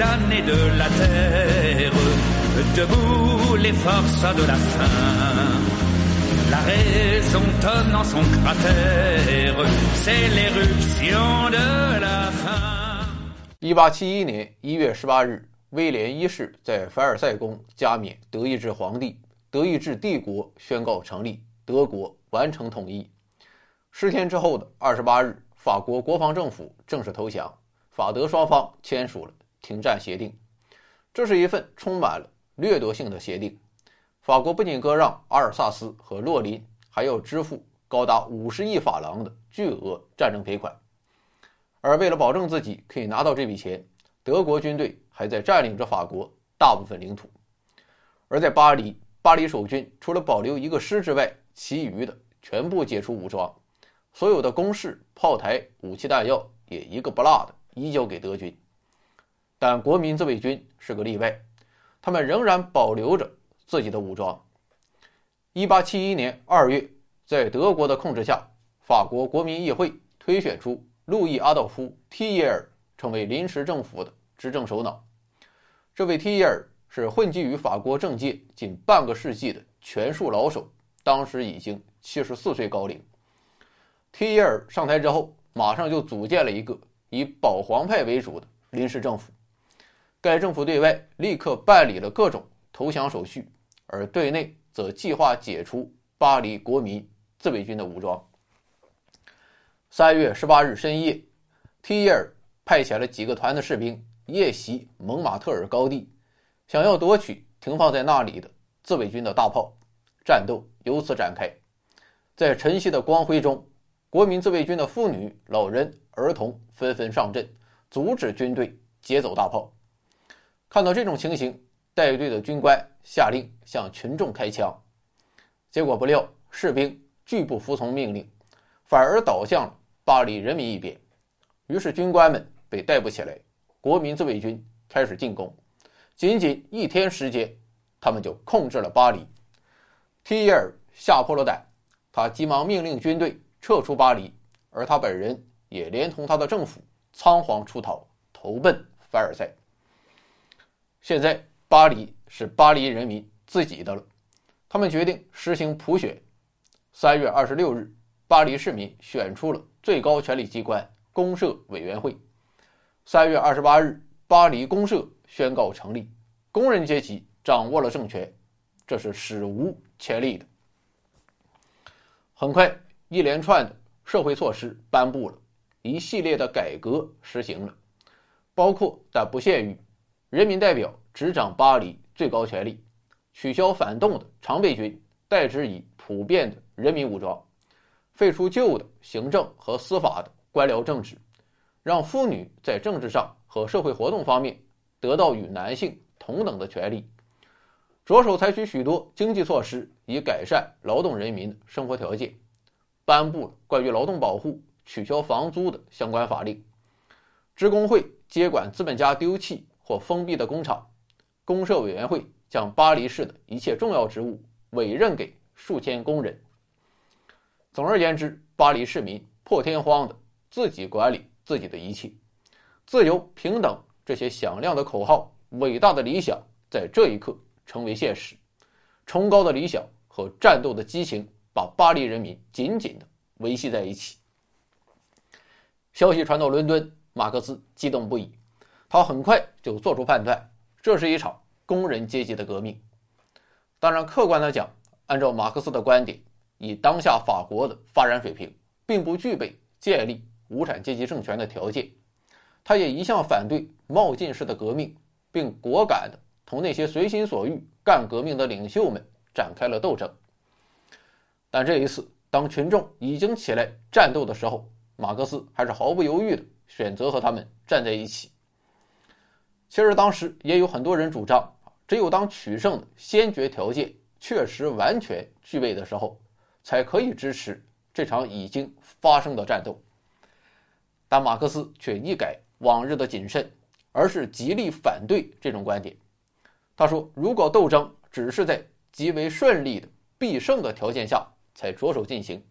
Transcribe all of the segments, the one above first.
damnés de la terre, debout les forces de la faim. La raison tonne dans son cratère, c'est l'éruption de la faim. 一八七一年一月十八日，威廉一世在凡尔赛宫加冕德意志皇帝，德意志帝国宣告成立，德国完成统一。十天之后的二十八日，法国国防政府正式投降，法德双方签署了停战协定。这是一份充满了掠夺性的协定。法国不仅割让阿尔萨斯和洛林，还要支付高达五十亿法郎的巨额战争赔款。而为了保证自己可以拿到这笔钱，德国军队还在占领着法国大部分领土。而在巴黎，巴黎守军除了保留一个师之外，其余的全部解除武装。所有的工事、炮台、武器弹药也一个不落的移交给德军，但国民自卫军是个例外，他们仍然保留着自己的武装。1871年2月，在德国的控制下，法国国民议会推选出路易·阿道夫·提耶尔成为临时政府的执政首脑。这位提耶尔是混迹于法国政界近半个世纪的权术老手，当时已经74岁高龄。提耶尔上台之后，马上就组建了一个以保皇派为主的临时政府。该政府对外立刻办理了各种投降手续，而对内则计划解除巴黎国民自卫军的武装。三月十八日深夜，提耶尔派遣了几个团的士兵夜袭蒙马特尔高地，想要夺取停放在那里的自卫军的大炮。战斗由此展开，在晨曦的光辉中。国民自卫军的妇女、老人、儿童纷纷上阵，阻止军队劫走大炮。看到这种情形，带队的军官下令向群众开枪，结果不料士兵拒不服从命令，反而倒向巴黎人民一边。于是军官们被逮捕起来，国民自卫军开始进攻。仅仅一天时间，他们就控制了巴黎。提耶尔吓破了胆，他急忙命令军队。撤出巴黎，而他本人也连同他的政府仓皇出逃，投奔凡尔赛。现在巴黎是巴黎人民自己的了，他们决定实行普选。三月二十六日，巴黎市民选出了最高权力机关公社委员会。三月二十八日，巴黎公社宣告成立，工人阶级掌握了政权，这是史无前例的。很快。一连串的社会措施颁布了，一系列的改革实行了，包括但不限于：人民代表执掌巴黎最高权力，取消反动的常备军，代之以普遍的人民武装，废除旧的行政和司法的官僚政治，让妇女在政治上和社会活动方面得到与男性同等的权利，着手采取许多经济措施，以改善劳动人民的生活条件。颁布了关于劳动保护、取消房租的相关法令，职工会接管资本家丢弃或封闭的工厂，公社委员会将巴黎市的一切重要职务委任给数千工人。总而言之，巴黎市民破天荒的自己管理自己的一切，自由、平等这些响亮的口号、伟大的理想，在这一刻成为现实。崇高的理想和战斗的激情。把巴黎人民紧紧地维系在一起。消息传到伦敦，马克思激动不已，他很快就做出判断：这是一场工人阶级的革命。当然，客观的讲，按照马克思的观点，以当下法国的发展水平，并不具备建立无产阶级政权的条件。他也一向反对冒进式的革命，并果敢的同那些随心所欲干革命的领袖们展开了斗争。但这一次，当群众已经起来战斗的时候，马克思还是毫不犹豫的选择和他们站在一起。其实当时也有很多人主张，只有当取胜的先决条件确实完全具备的时候，才可以支持这场已经发生的战斗。但马克思却一改往日的谨慎，而是极力反对这种观点。他说：“如果斗争只是在极为顺利的必胜的条件下，”才着手进行，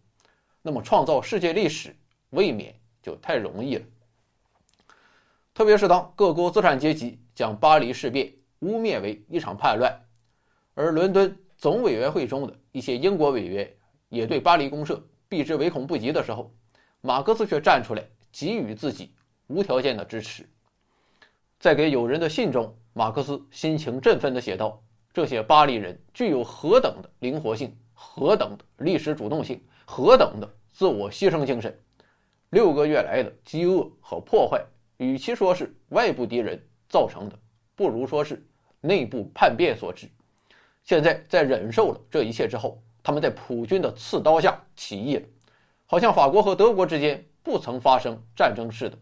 那么创造世界历史未免就太容易了。特别是当各国资产阶级将巴黎事变污蔑为一场叛乱，而伦敦总委员会中的一些英国委员也对巴黎公社避之唯恐不及的时候，马克思却站出来给予自己无条件的支持。在给友人的信中，马克思心情振奋地写道：“这些巴黎人具有何等的灵活性，何等的历史主动性，何等的自我牺牲精神！六个月来的饥饿和破坏，与其说是外部敌人。”造成的，不如说是内部叛变所致。现在在忍受了这一切之后，他们在普军的刺刀下起义了，好像法国和德国之间不曾发生战争似的，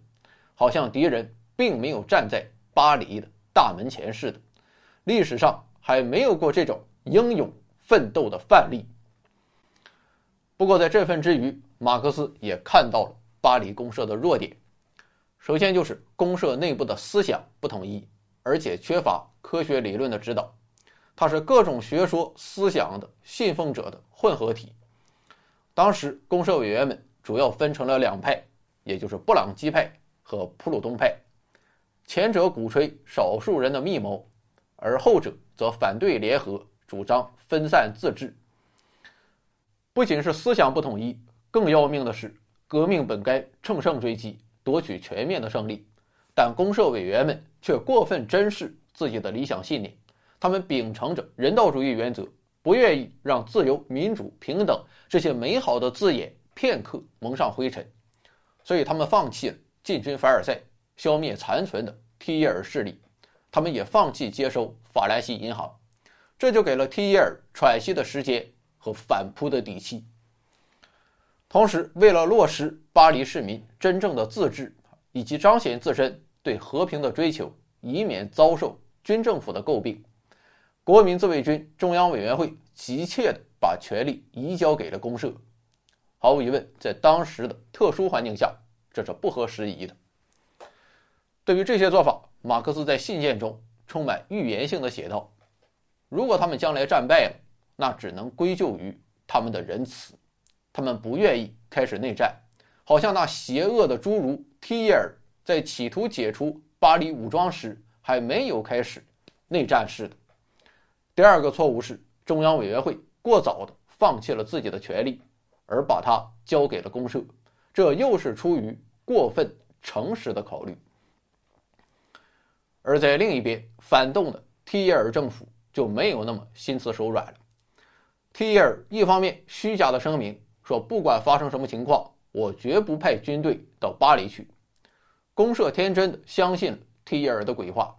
好像敌人并没有站在巴黎的大门前似的。历史上还没有过这种英勇奋斗的范例。不过，在振奋之余，马克思也看到了巴黎公社的弱点。首先就是公社内部的思想不统一，而且缺乏科学理论的指导，它是各种学说思想的信奉者的混合体。当时公社委员们主要分成了两派，也就是布朗基派和普鲁东派，前者鼓吹少数人的密谋，而后者则反对联合，主张分散自治。不仅是思想不统一，更要命的是，革命本该乘胜追击。夺取全面的胜利，但公社委员们却过分珍视自己的理想信念，他们秉承着人道主义原则，不愿意让自由、民主、平等这些美好的字眼片刻蒙上灰尘，所以他们放弃了进军凡尔赛，消灭残存的提耶尔势力，他们也放弃接收法兰西银行，这就给了提耶尔喘息的时间和反扑的底气。同时，为了落实巴黎市民真正的自治，以及彰显自身对和平的追求，以免遭受军政府的诟病，国民自卫军中央委员会急切地把权力移交给了公社。毫无疑问，在当时的特殊环境下，这是不合时宜的。对于这些做法，马克思在信件中充满预言性的写道：“如果他们将来战败了，那只能归咎于他们的仁慈。”他们不愿意开始内战，好像那邪恶的侏儒提耶尔在企图解除巴黎武装时还没有开始内战似的。第二个错误是，中央委员会过早的放弃了自己的权利，而把它交给了公社，这又是出于过分诚实的考虑。而在另一边，反动的提耶尔政府就没有那么心慈手软了。提耶尔一方面虚假的声明。说不管发生什么情况，我绝不派军队到巴黎去。公社天真的相信了提耶尔的鬼话，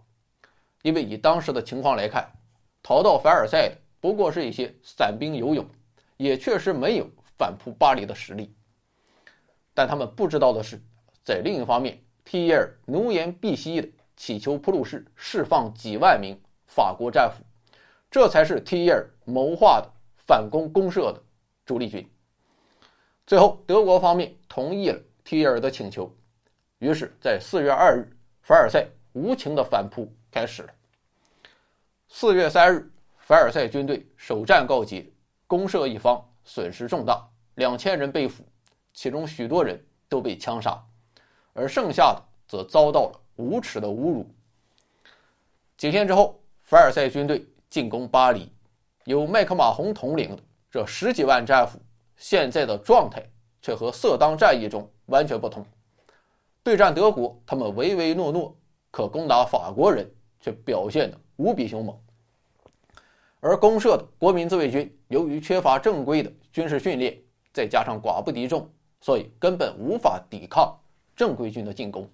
因为以当时的情况来看，逃到凡尔赛的不过是一些散兵游勇，也确实没有反扑巴黎的实力。但他们不知道的是，在另一方面，提耶尔奴颜婢膝的祈求普鲁士释放几万名法国战俘，这才是提耶尔谋划的反攻公社的主力军。最后，德国方面同意了提尔的请求，于是，在四月二日，凡尔赛无情的反扑开始了。四月三日，凡尔赛军队首战告捷，公社一方损失重大，两千人被俘，其中许多人都被枪杀，而剩下的则遭到了无耻的侮辱。几天之后，凡尔赛军队进攻巴黎，由麦克马洪统领的这十几万战俘。现在的状态却和色当战役中完全不同。对战德国，他们唯唯诺诺；可攻打法国人，却表现得无比凶猛。而公社的国民自卫军由于缺乏正规的军事训练，再加上寡不敌众，所以根本无法抵抗正规军的进攻。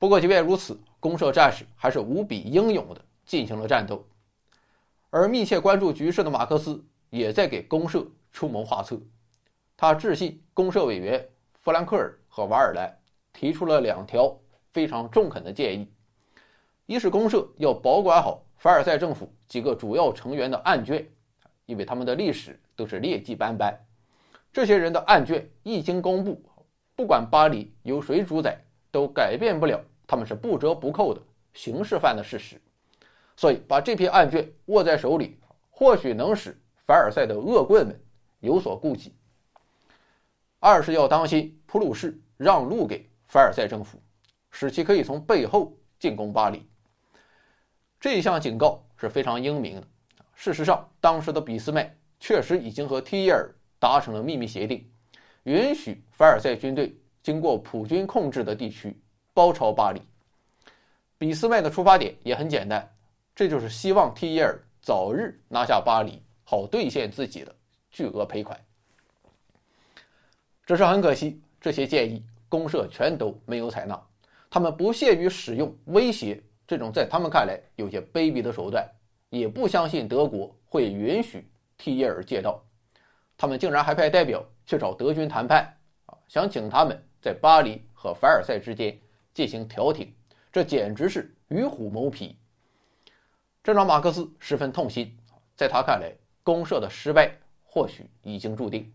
不过，即便如此，公社战士还是无比英勇的进行了战斗。而密切关注局势的马克思。也在给公社出谋划策。他致信公社委员弗兰克尔和瓦尔莱，提出了两条非常中肯的建议：一是公社要保管好凡尔赛政府几个主要成员的案卷，因为他们的历史都是劣迹斑斑。这些人的案卷一经公布，不管巴黎由谁主宰，都改变不了他们是不折不扣的刑事犯的事实。所以，把这批案卷握在手里，或许能使。凡尔赛的恶棍们有所顾忌。二是要当心普鲁士让路给凡尔赛政府，使其可以从背后进攻巴黎。这一项警告是非常英明的。事实上，当时的俾斯麦确实已经和提耶尔达成了秘密协定，允许凡尔赛军队经过普军控制的地区包抄巴黎。俾斯麦的出发点也很简单，这就是希望提耶尔早日拿下巴黎，好兑现自己的巨额赔款。只是很可惜，这些建议公社全都没有采纳。他们不屑于使用威胁这种在他们看来有些卑鄙的手段，也不相信德国会允许提耶尔借道。他们竟然还派代表去找德军谈判，啊，想请他们在巴黎和凡尔赛之间进行调停。这简直是与虎谋皮，这让马克思十分痛心。在他看来，公社的失败或许已经注定。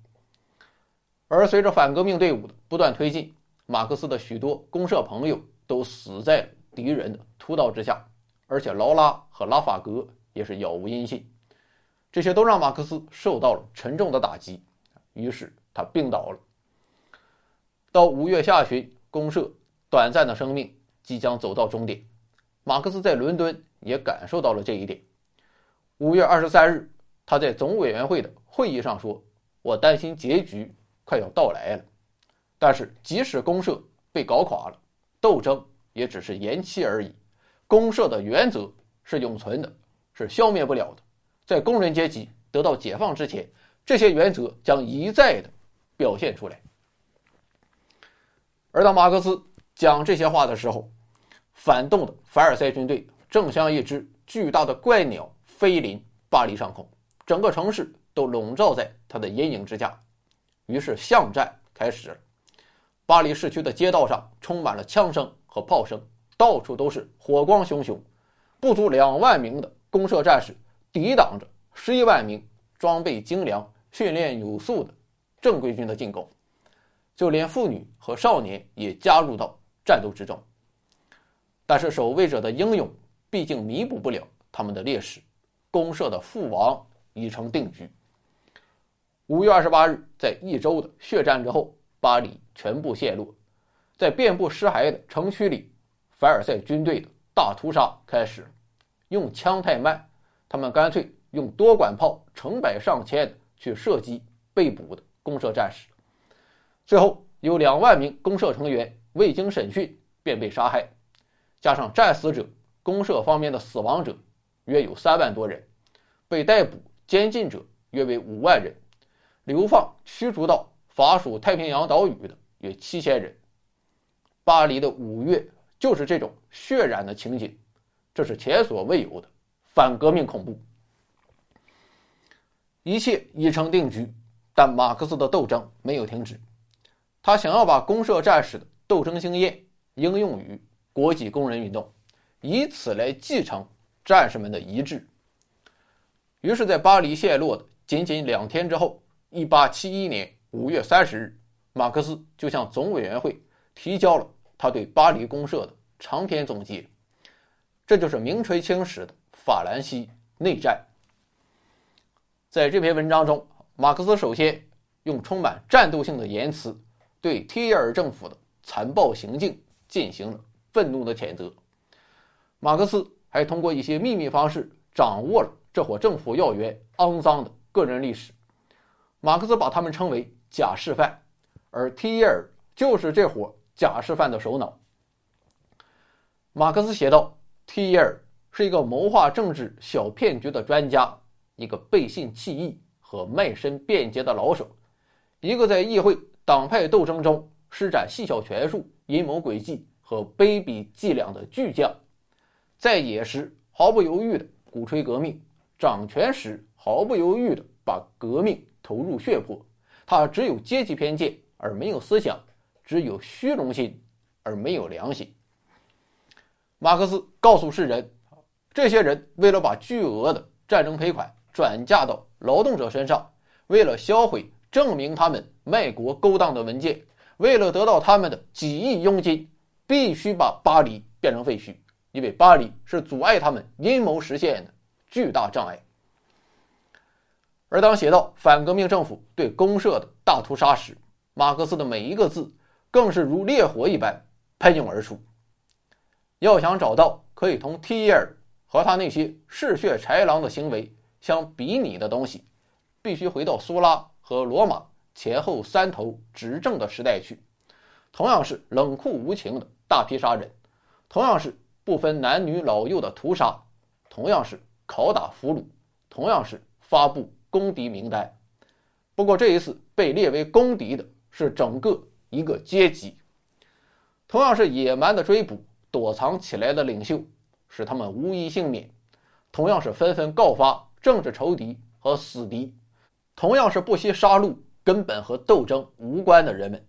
而随着反革命队伍的不断推进，马克思的许多公社朋友都死在敌人的屠刀之下，而且劳拉和拉法格也是杳无音信。这些都让马克思受到了沉重的打击，于是他病倒了。到五月下旬，公社短暂的生命。即将走到终点，马克思在伦敦也感受到了这一点。五月二十三日，他在总委员会的会议上说：“我担心结局快要到来了。”但是，即使公社被搞垮了，斗争也只是延期而已。公社的原则是永存的，是消灭不了的。在工人阶级得到解放之前，这些原则将一再的表现出来。而当马克思讲这些话的时候，反动的凡尔赛军队正像一只巨大的怪鸟飞临巴黎上空，整个城市都笼罩在他的阴影之下。于是巷战开始了。巴黎市区的街道上充满了枪声和炮声，到处都是火光熊熊。不足两万名的公社战士抵挡着十一万名装备精良、训练有素的正规军的进攻，就连妇女和少年也加入到战斗之中。但是守卫者的英勇毕竟弥补不了他们的劣势，公社的覆亡已成定局。五月二十八日，在一周的血战之后，巴黎全部陷落，在遍布尸骸的城区里，凡尔赛军队的大屠杀开始。用枪太慢，他们干脆用多管炮成百上千的去射击被捕的公社战士，最后有两万名公社成员未经审讯便被杀害。加上战死者，公社方面的死亡者约有三万多人，被逮捕监禁者约为五万人，流放驱逐到法属太平洋岛屿的约七千人。巴黎的五月就是这种血染的情景，这是前所未有的反革命恐怖。一切已成定局，但马克思的斗争没有停止，他想要把公社战士的斗争经验应用于。国际工人运动，以此来继承战士们的遗志。于是，在巴黎陷落的仅仅两天之后，一八七一年五月三十日，马克思就向总委员会提交了他对巴黎公社的长篇总结。这就是名垂青史的法兰西内战。在这篇文章中，马克思首先用充满战斗性的言辞，对提耶尔政府的残暴行径进行了。愤怒的谴责。马克思还通过一些秘密方式掌握了这伙政府要员肮脏的个人历史。马克思把他们称为假示范，而提耶尔就是这伙假示范的首脑。马克思写道：“提耶尔是一个谋划政治小骗局的专家，一个背信弃义和卖身辩捷的老手，一个在议会党派斗争中施展细小权术、阴谋诡计。”和卑鄙伎俩的巨匠，在野时毫不犹豫地鼓吹革命，掌权时毫不犹豫地把革命投入血泊。他只有阶级偏见而没有思想，只有虚荣心而没有良心。马克思告诉世人，这些人为了把巨额的战争赔款转嫁到劳动者身上，为了销毁证明他们卖国勾当的文件，为了得到他们的几亿佣金。必须把巴黎变成废墟，因为巴黎是阻碍他们阴谋实现的巨大障碍。而当写到反革命政府对公社的大屠杀时，马克思的每一个字更是如烈火一般喷涌而出。要想找到可以同提耶尔和他那些嗜血豺狼的行为相比拟的东西，必须回到苏拉和罗马前后三头执政的时代去。同样是冷酷无情的大批杀人，同样是不分男女老幼的屠杀，同样是拷打俘虏，同样是发布公敌名单。不过这一次被列为公敌的是整个一个阶级，同样是野蛮的追捕。躲藏起来的领袖，使他们无一幸免；同样是纷纷告发政治仇敌和死敌，同样是不惜杀戮根本和斗争无关的人们。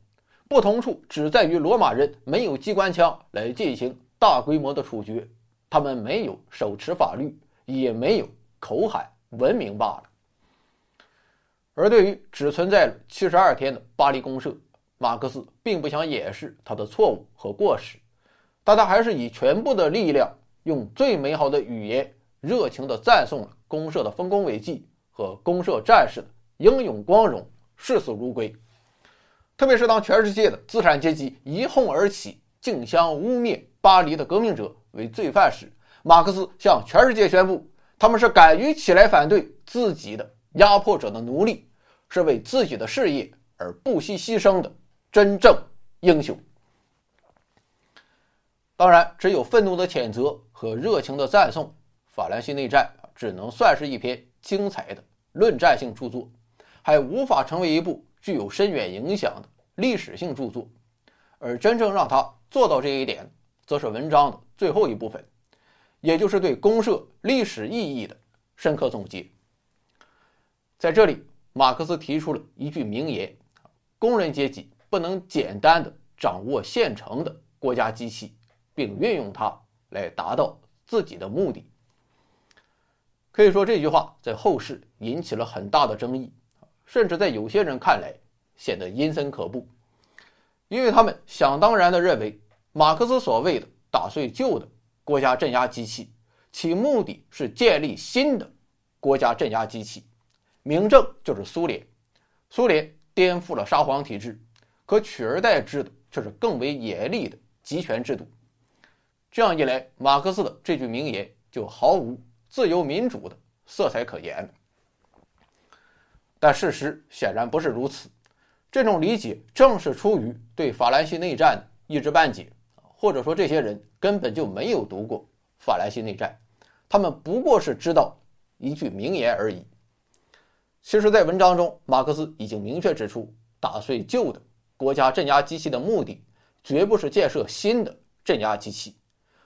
不同处只在于罗马人没有机关枪来进行大规模的处决，他们没有手持法律，也没有口喊文明罢了。而对于只存在了七十二天的巴黎公社，马克思并不想掩饰他的错误和过失。但他还是以全部的力量，用最美好的语言，热情地赞颂了公社的丰功伟绩和公社战士的英勇光荣、视死如归。特别是当全世界的资产阶级一哄而起，竞相污蔑巴黎的革命者为罪犯时，马克思向全世界宣布，他们是敢于起来反对自己的压迫者的奴隶，是为自己的事业而不惜牺牲的真正英雄。当然，只有愤怒的谴责和热情的赞颂，法兰西内战只能算是一篇精彩的论战性著作，还无法成为一部具有深远影响的历史性著作。而真正让他做到这一点，则是文章的最后一部分，也就是对公社历史意义的深刻总结。在这里，马克思提出了一句名言：“工人阶级不能简单的掌握现成的国家机器。”并运用它来达到自己的目的。可以说，这句话在后世引起了很大的争议，甚至在有些人看来显得阴森可怖，因为他们想当然的认为，马克思所谓的打碎旧的国家镇压机器，其目的是建立新的国家镇压机器，明证就是苏联。苏联颠覆了沙皇体制，可取而代之的却是更为严厉的集权制度。这样一来，马克思的这句名言就毫无自由民主的色彩可言。但事实显然不是如此。这种理解正是出于对法兰西内战的一知半解，或者说这些人根本就没有读过法兰西内战，他们不过是知道一句名言而已。其实，在文章中，马克思已经明确指出，打碎旧的国家镇压机器的目的，绝不是建设新的镇压机器。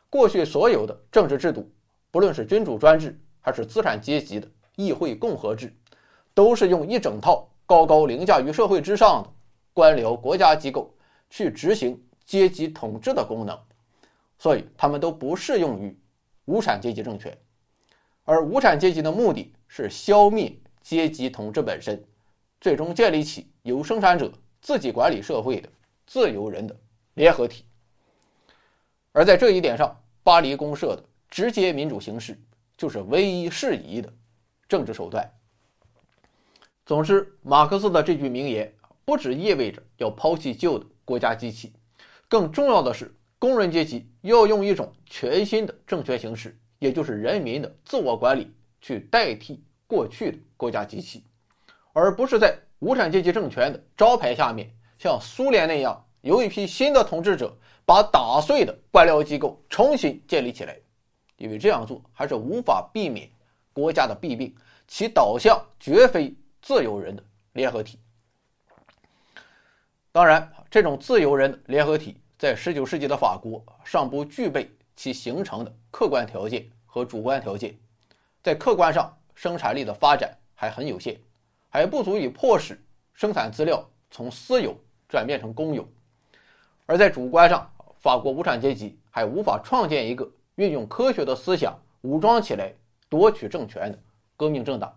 过去所有的政治制度，不论是君主专制还是资产阶级的议会共和制，都是用一整套高高凌驾于社会之上的官僚国家机构去执行阶级统治的功能，所以他们都不适用于无产阶级政权。而无产阶级的目的是消灭阶级统治本身，最终建立起由生产者自己管理社会的自由人的联合体。而在这一点上，巴黎公社的直接民主形式就是唯一适宜的政治手段。总之，马克思的这句名言不只意味着要抛弃旧的国家机器，更重要的是，工人阶级要用一种全新的政权形式，也就是人民的自我管理，去代替过去的国家机器，而不是在无产阶级政权的招牌下面，像苏联那样由一批新的统治者。把打碎的官僚机构重新建立起来，因为这样做还是无法避免国家的弊病，其导向绝非自由人的联合体。当然，这种自由人联合体在19世纪的法国尚不具备其形成的客观条件和主观条件，在客观上生产力的发展还很有限，还不足以迫使生产资料从私有转变成公有。而在主观上，法国无产阶级还无法创建一个运用科学的思想武装起来夺取政权的革命政党。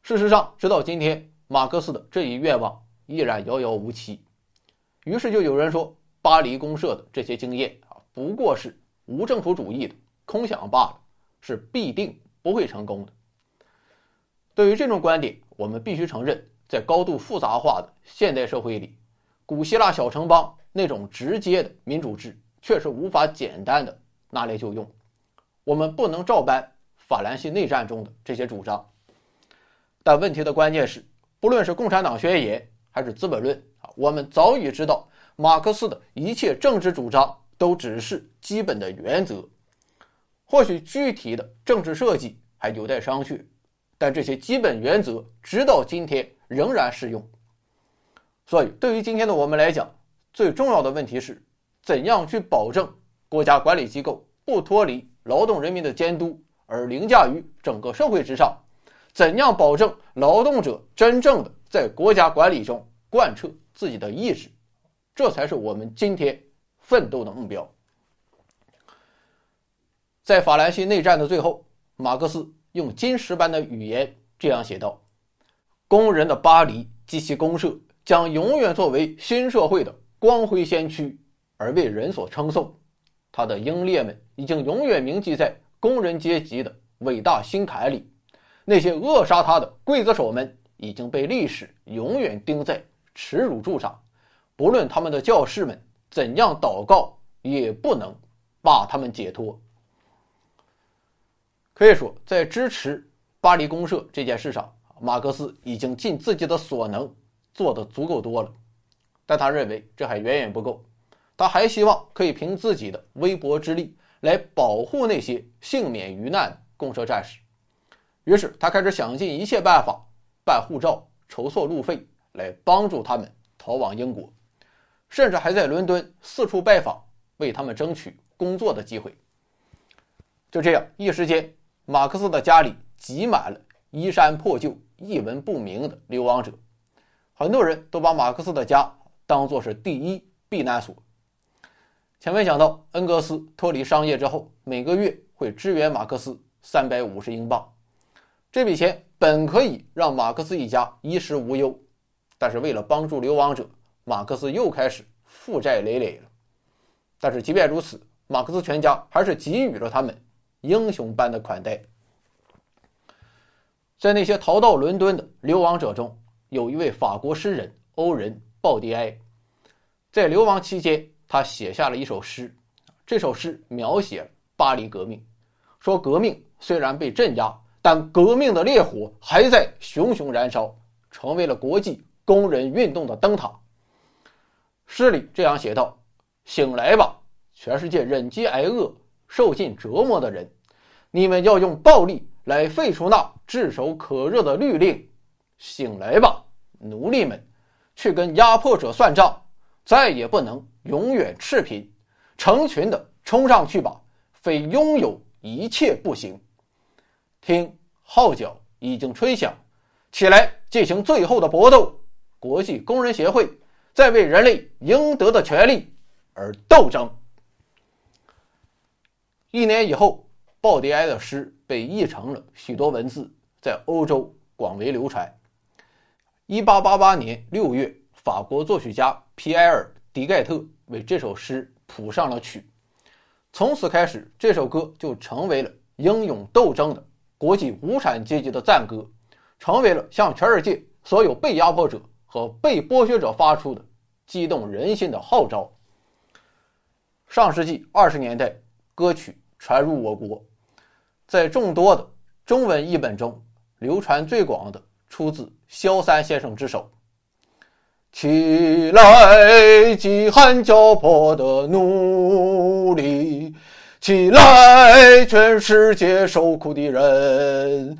事实上，直到今天，马克思的这一愿望依然遥遥无期。于是，就有人说，巴黎公社的这些经验啊，不过是无政府主义的空想罢了，是必定不会成功的。对于这种观点，我们必须承认，在高度复杂化的现代社会里。古希腊小城邦那种直接的民主制却是无法简单的拿来就用。我们不能照搬法兰西内战中的这些主张。但问题的关键是，不论是共产党宣言还是《资本论》啊，我们早已知道，马克思的一切政治主张都只是基本的原则，或许具体的政治设计还有待商榷，但这些基本原则直到今天仍然适用。所以，对于今天的我们来讲，最重要的问题是，怎样去保证国家管理机构不脱离劳动人民的监督，而凌驾于整个社会之上。怎样保证劳动者真正的在国家管理中贯彻自己的意志？这才是我们今天奋斗的目标。在法兰西内战的最后，马克思用金石般的语言这样写道：“工人的巴黎及其公社将永远作为新社会的光辉先驱而为人所称颂，他的英烈们已经永远铭记在工人阶级的伟大心坎里。”那些扼杀他的刽子手们已经被历史永远钉在耻辱柱上，不论他们的教士们怎样祷告，也不能把他们解脱。可以说，在支持巴黎公社这件事上，马克思已经尽自己的所能做得足够多了，但他认为这还远远不够，他还希望可以凭自己的微薄之力来保护那些幸免于难的公社战士。于是他开始想尽一切办法办护照、筹措路费，来帮助他们逃往英国，甚至还在伦敦四处拜访，为他们争取工作的机会。就这样，一时间，马克思的家里挤满了衣衫破旧、一文不名的流亡者，很多人都把马克思的家当作是第一避难所。前面讲到，恩格斯脱离商业之后，每个月会支援马克思三百五十英镑。这笔钱本可以让马克思一家衣食无忧，但是为了帮助流亡者，马克思又开始负债累累了。但是即便如此，马克思全家还是给予了他们英雄般的款待。在那些逃到伦敦的流亡者中，有一位法国诗人欧仁·鲍迪埃，在流亡期间，他写下了一首诗。这首诗描写巴黎革命，说革命虽然被镇压。但革命的烈火还在熊熊燃烧，成为了国际工人运动的灯塔。诗里这样写道：“醒来吧，全世界忍饥挨饿、受尽折磨的人，你们要用暴力来废除那炙手可热的律令。醒来吧，奴隶们，去跟压迫者算账，再也不能永远赤贫，成群的冲上去吧，非拥有一切不行。”听，号角已经吹响，起来进行最后的搏斗！国际工人协会在为人类应得的权利而斗争。一年以后，鲍迪埃的诗被译成了许多文字，在欧洲广为流传。一八八八年六月，法国作曲家皮埃尔·迪盖特为这首诗谱上了曲，从此开始，这首歌就成为了英勇斗争的。国际无产阶级的赞歌，成为了向全世界所有被压迫者和被剥削者发出的激动人心的号召。上世纪二十年代，歌曲传入我国，在众多的中文译本中，流传最广的出自萧三先生之手。起来，饥寒交迫的奴隶！起来，全世界受苦的人，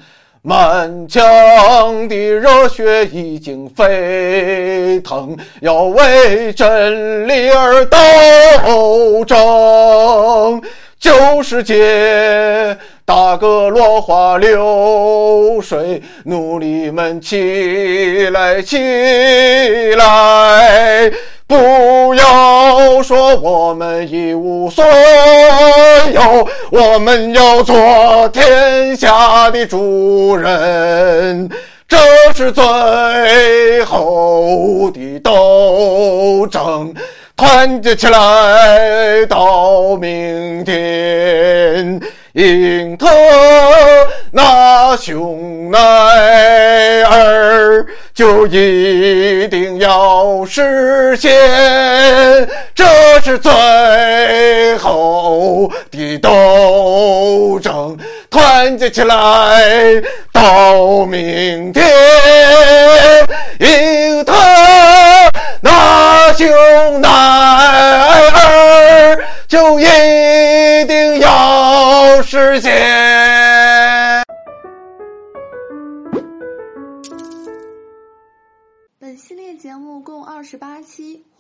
满腔的热血已经沸腾，要为真理而斗争。旧世界，打个落花流水，奴隶们起来，起来！不要说我们一无所有，我们要做天下的主人。这是最后的斗争，团结起来到明天，英特纳雄耐尔。就一定要实现，这是最后的斗争，团结起来到明天，英特那兄男儿就一定要实现。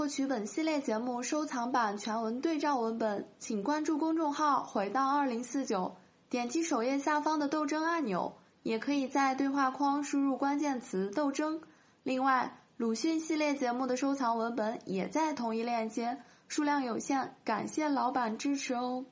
获取本系列节目收藏版全文对照文本，请关注公众号“回到二零四九”，点击首页下方的斗争按钮，也可以在对话框输入关键词“斗争”。另外，鲁迅系列节目的收藏文本也在同一链接，数量有限，感谢老板支持哦。